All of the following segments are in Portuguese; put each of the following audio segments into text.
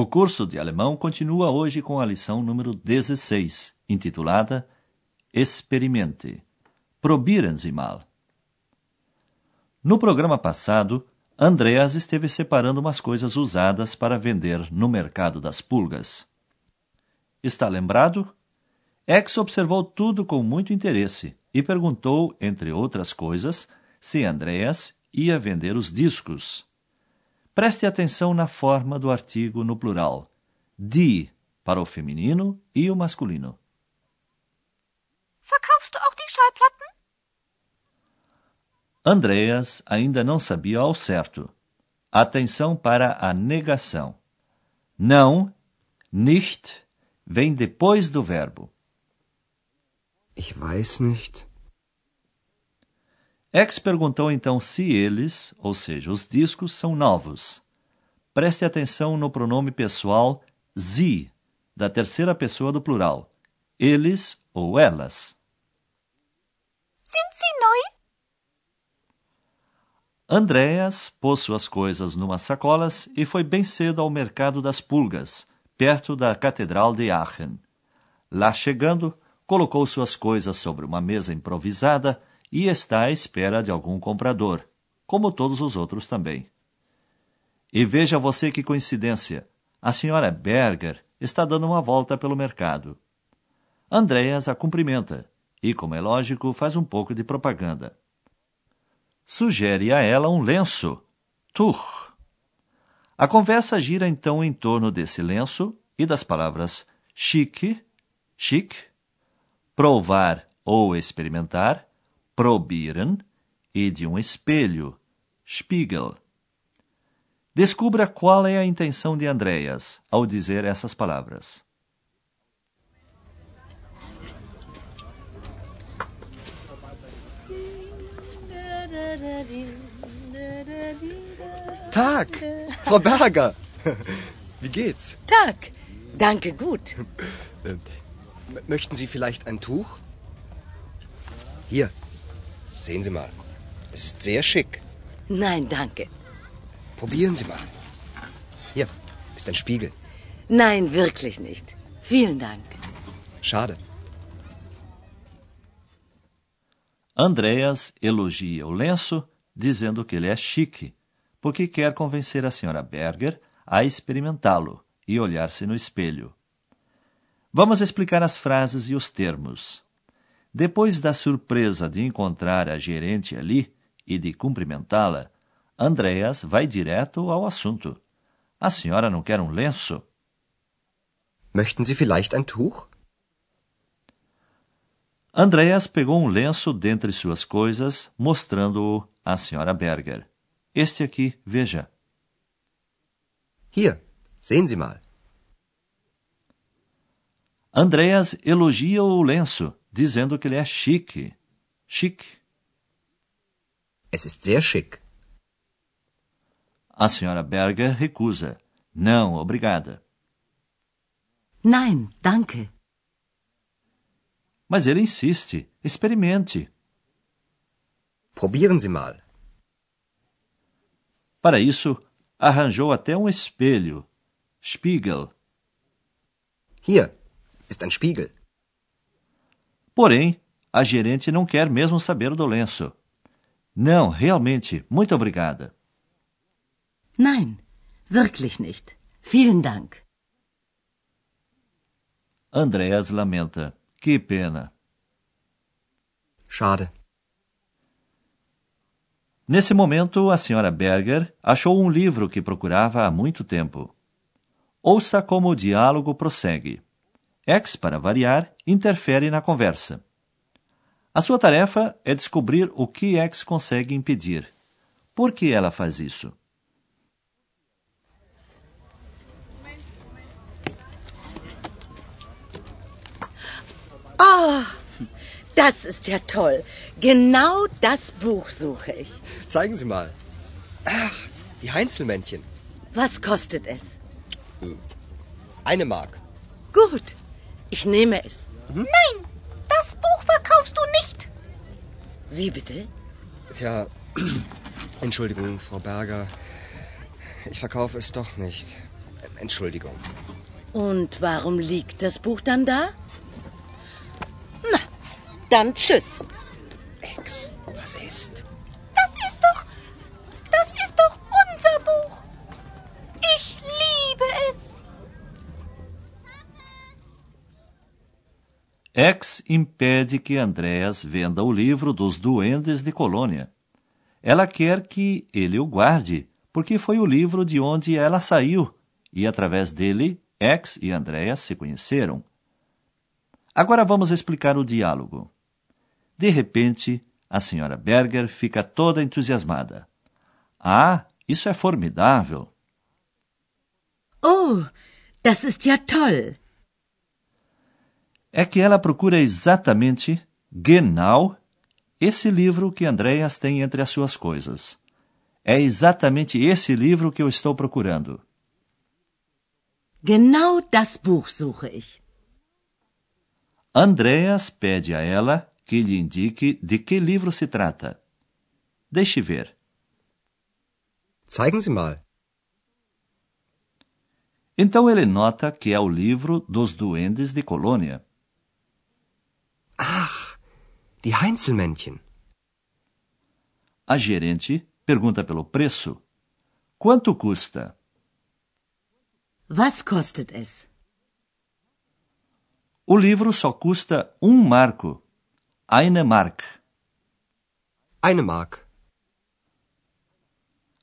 O curso de alemão continua hoje com a lição número 16, intitulada Experimente. Probieren Sie mal. No programa passado, Andreas esteve separando umas coisas usadas para vender no mercado das pulgas. Está lembrado? Ex observou tudo com muito interesse e perguntou, entre outras coisas, se Andreas ia vender os discos. Preste atenção na forma do artigo no plural. Die para o feminino e o masculino. Verkaufst du auch die Schallplatten? Andreas ainda não sabia ao certo. Atenção para a negação. Não, nicht, vem depois do verbo. Ich weiß nicht. X perguntou então se eles, ou seja, os discos, são novos. Preste atenção no pronome pessoal sie, da terceira pessoa do plural. Eles ou elas. Sind sie neu? Andreas pôs suas coisas numa sacolas e foi bem cedo ao mercado das pulgas, perto da Catedral de Aachen. Lá chegando, colocou suas coisas sobre uma mesa improvisada e está à espera de algum comprador, como todos os outros também. E veja você que coincidência! A senhora Berger está dando uma volta pelo mercado. Andreas a cumprimenta e, como é lógico, faz um pouco de propaganda. Sugere a ela um lenço, Tuch. A conversa gira então em torno desse lenço e das palavras chique, chic, provar ou experimentar, probieren e de um espelho, Spiegel. Descubra qual é a intenção de Andreas ao dizer essas palavras. Tag, Frau Berger. Wie geht's? Tag. Danke, gut. Ähm, möchten Sie vielleicht ein Tuch? Hier, sehen Sie mal. Es ist sehr schick. Nein, danke. Probieren Sie mal. Hier ist ein Spiegel. Nein, wirklich nicht. Vielen Dank. Schade. Andreas elogia o lenço, dizendo que ele é chique, porque quer convencer a senhora Berger a experimentá-lo e olhar-se no espelho. Vamos explicar as frases e os termos. Depois da surpresa de encontrar a gerente ali e de cumprimentá-la, Andreas vai direto ao assunto. A senhora não quer um lenço? Möchten Sie vielleicht ein Tuch? Andreas pegou um lenço dentre suas coisas, mostrando-o à senhora Berger. Este aqui, veja. Hier, sehen Sie mal. Andreas elogia o lenço, dizendo que ele é chique. Chique. Es ist sehr schick. A senhora Berger recusa. Não, obrigada. Nein, danke. Mas ele insiste. Experimente. Probieren Sie mal. Para isso, arranjou até um espelho. Spiegel. Hier ist ein Spiegel. Porém, a gerente não quer mesmo saber do lenço. Não, realmente, muito obrigada. Nein, wirklich nicht. Vielen Dank. Andreas lamenta. Que pena. Schade. Nesse momento, a senhora Berger achou um livro que procurava há muito tempo. Ouça como o diálogo prossegue. X, para variar, interfere na conversa. A sua tarefa é descobrir o que X consegue impedir. Por que ela faz isso? Oh, das ist ja toll. Genau das Buch suche ich. Zeigen Sie mal. Ach, die Heinzelmännchen. Was kostet es? Eine Mark. Gut, ich nehme es. Nein, das Buch verkaufst du nicht. Wie bitte? Tja, Entschuldigung, Frau Berger. Ich verkaufe es doch nicht. Entschuldigung. Und warum liegt das Buch dann da? Na, dann tschüss. Ex, was ist? Ex impede que Andréas venda o livro dos Duendes de Colônia. Ela quer que ele o guarde, porque foi o livro de onde ela saiu, e através dele, Ex e Andréas se conheceram. Agora vamos explicar o diálogo. De repente, a senhora Berger fica toda entusiasmada. Ah, isso é formidável! Oh, das ist ja toll. É que ela procura exatamente, genau, esse livro que Andréas tem entre as suas coisas. É exatamente esse livro que eu estou procurando. Genau das Buch suche ich. Andréas pede a ela que lhe indique de que livro se trata. Deixe ver. Zeigen Sie mal. Então ele nota que é o livro dos Duendes de Colônia. Ach, die Heinzelmännchen. A gerente pergunta pelo preço. Quanto custa? Was kostet es? O livro só custa um marco. Eine Mark. Eine Mark.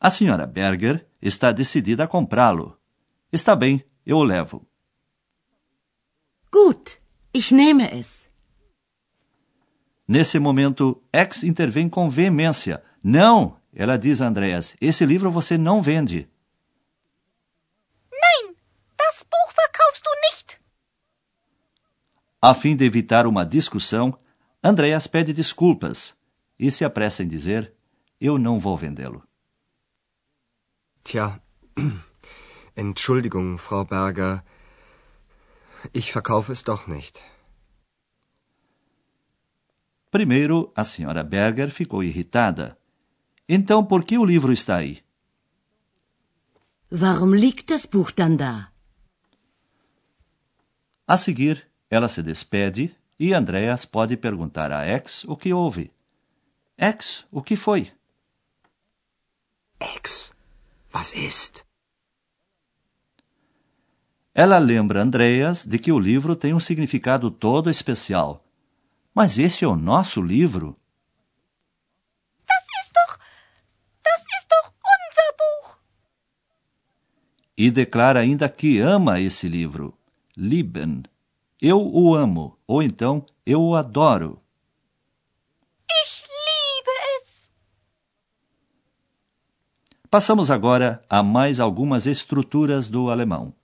A senhora Berger está decidida a comprá-lo. Está bem, eu o levo. Gut, ich nehme es. Nesse momento, X intervém com veemência. Não, ela diz a Andreas, esse livro você não vende. Nein, das Buch verkaufst du nicht. A fim de evitar uma discussão, Andreas pede desculpas e se apressa em dizer: Eu não vou vendê-lo. Tja, Entschuldigung, Frau Berger. Ich verkaufe es doch nicht. Primeiro, a senhora Berger ficou irritada. Então, por que o livro está aí? Warum liegt das Buch dann da? A seguir, ela se despede e Andreas pode perguntar a Ex o que houve. Ex, o que foi? Ex, was ist? Ela lembra Andreas de que o livro tem um significado todo especial. Mas esse é o nosso livro? Das ist doch. Das ist doch unser Buch. E declara ainda que ama esse livro. Lieben. Eu o amo, ou então eu o adoro. Ich liebe es. Passamos agora a mais algumas estruturas do alemão.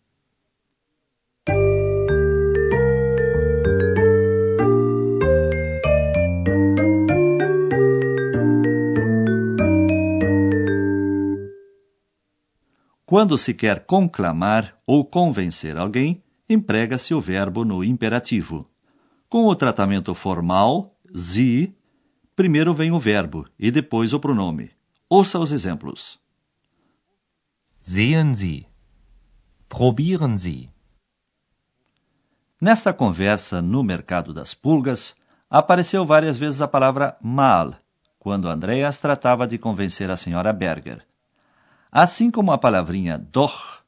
Quando se quer conclamar ou convencer alguém, emprega-se o verbo no imperativo. Com o tratamento formal, sie, primeiro vem o verbo e depois o pronome. Ouça os exemplos. Sehen Sie. Probieren Sie. Nesta conversa no mercado das pulgas, apareceu várias vezes a palavra mal, quando Andreas tratava de convencer a senhora Berger. Assim como a palavrinha doch,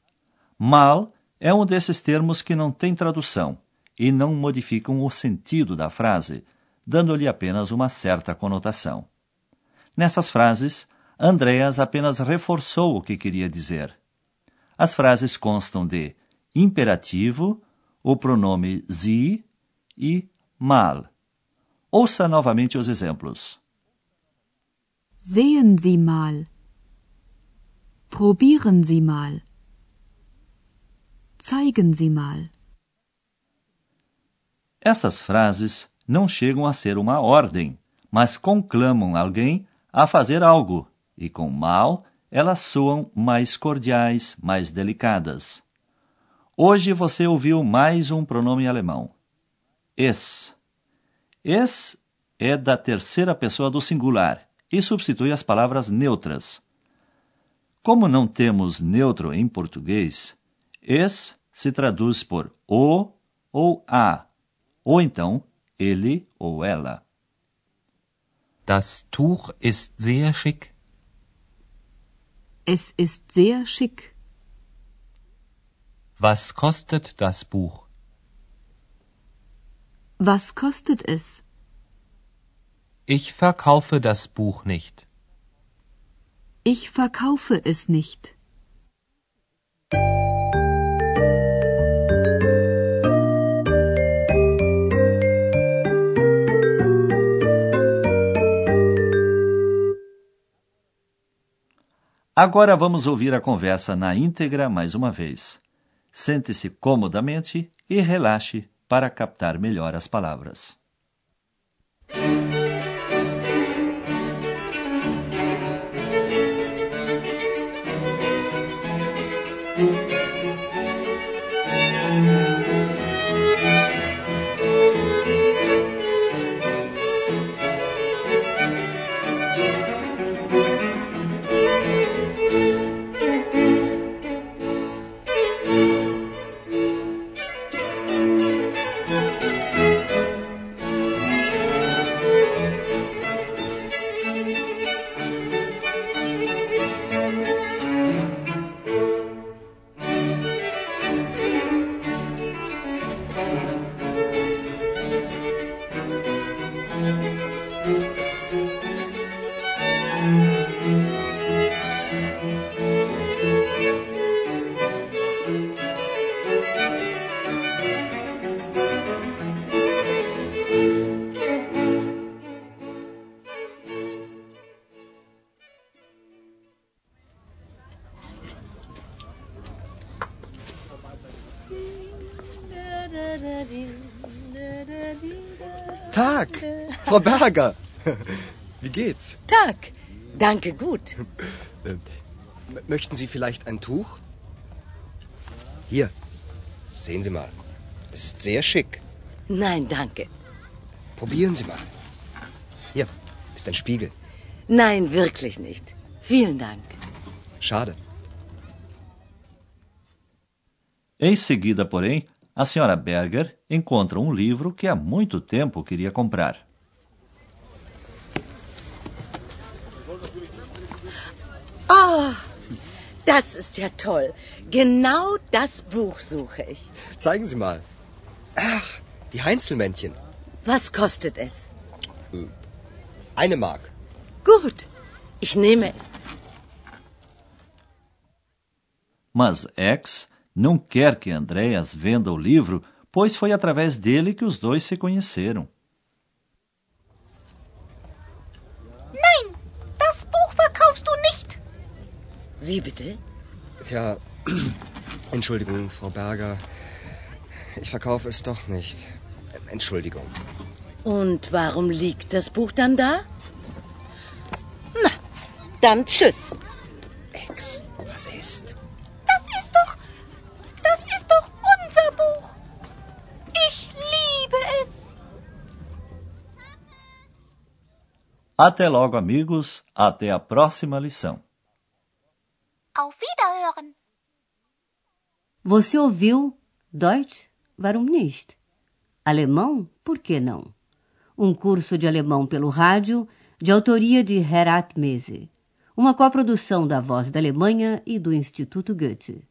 mal é um desses termos que não tem tradução e não modificam o sentido da frase, dando-lhe apenas uma certa conotação. Nessas frases, Andreas apenas reforçou o que queria dizer. As frases constam de imperativo, o pronome sie e mal. Ouça novamente os exemplos. Sehen Sie mal. Probieren Sie mal. Zeigen Sie mal. Essas frases não chegam a ser uma ordem, mas conclamam alguém a fazer algo, e com mal elas soam mais cordiais, mais delicadas. Hoje você ouviu mais um pronome alemão. Es. Es é da terceira pessoa do singular e substitui as palavras neutras. Como não temos neutro em português, es se traduz por o ou a, ou então ele ou ela. Das Tuch ist sehr schick. Es ist sehr schick. Was kostet das Buch? Was kostet es? Ich verkaufe das Buch nicht. Ich verkaufe es nicht. Agora vamos ouvir a conversa na íntegra mais uma vez. Sente-se comodamente e relaxe para captar melhor as palavras. Tag, Frau Berger. Wie geht's? Tag. Danke, gut. Möchten Sie vielleicht ein Tuch? Hier, sehen Sie mal. Es ist sehr schick. Nein, danke. Probieren Sie mal. Hier ist ein Spiegel. Nein, wirklich nicht. Vielen Dank. Schade. Em seguida, porém, a senhora Berger encontra um livro que há muito tempo queria comprar. Oh, das ist ja toll. Genau das Buch suche ich. Zeigen Sie mal. Ach, die Heinzelmännchen. Was kostet es? Eine Mark. Gut, ich nehme es. Mas X não quer que Andreas venda o livro, pois foi através dele que os dois se conheceram. Nein, das Buch verkaufst du nicht. Wie bitte? Tja, Entschuldigung, Frau Berger. Ich verkaufe es doch nicht. Entschuldigung. Und warum liegt das Buch dann da? Na, dann tschüss. Ex, was ist? Até logo, amigos. Até a próxima lição. Auf Wiederhören. Você ouviu Deutsch? Warum nicht? Alemão? Por que não? Um curso de alemão pelo rádio, de autoria de Herat Mese. Uma coprodução da Voz da Alemanha e do Instituto Goethe.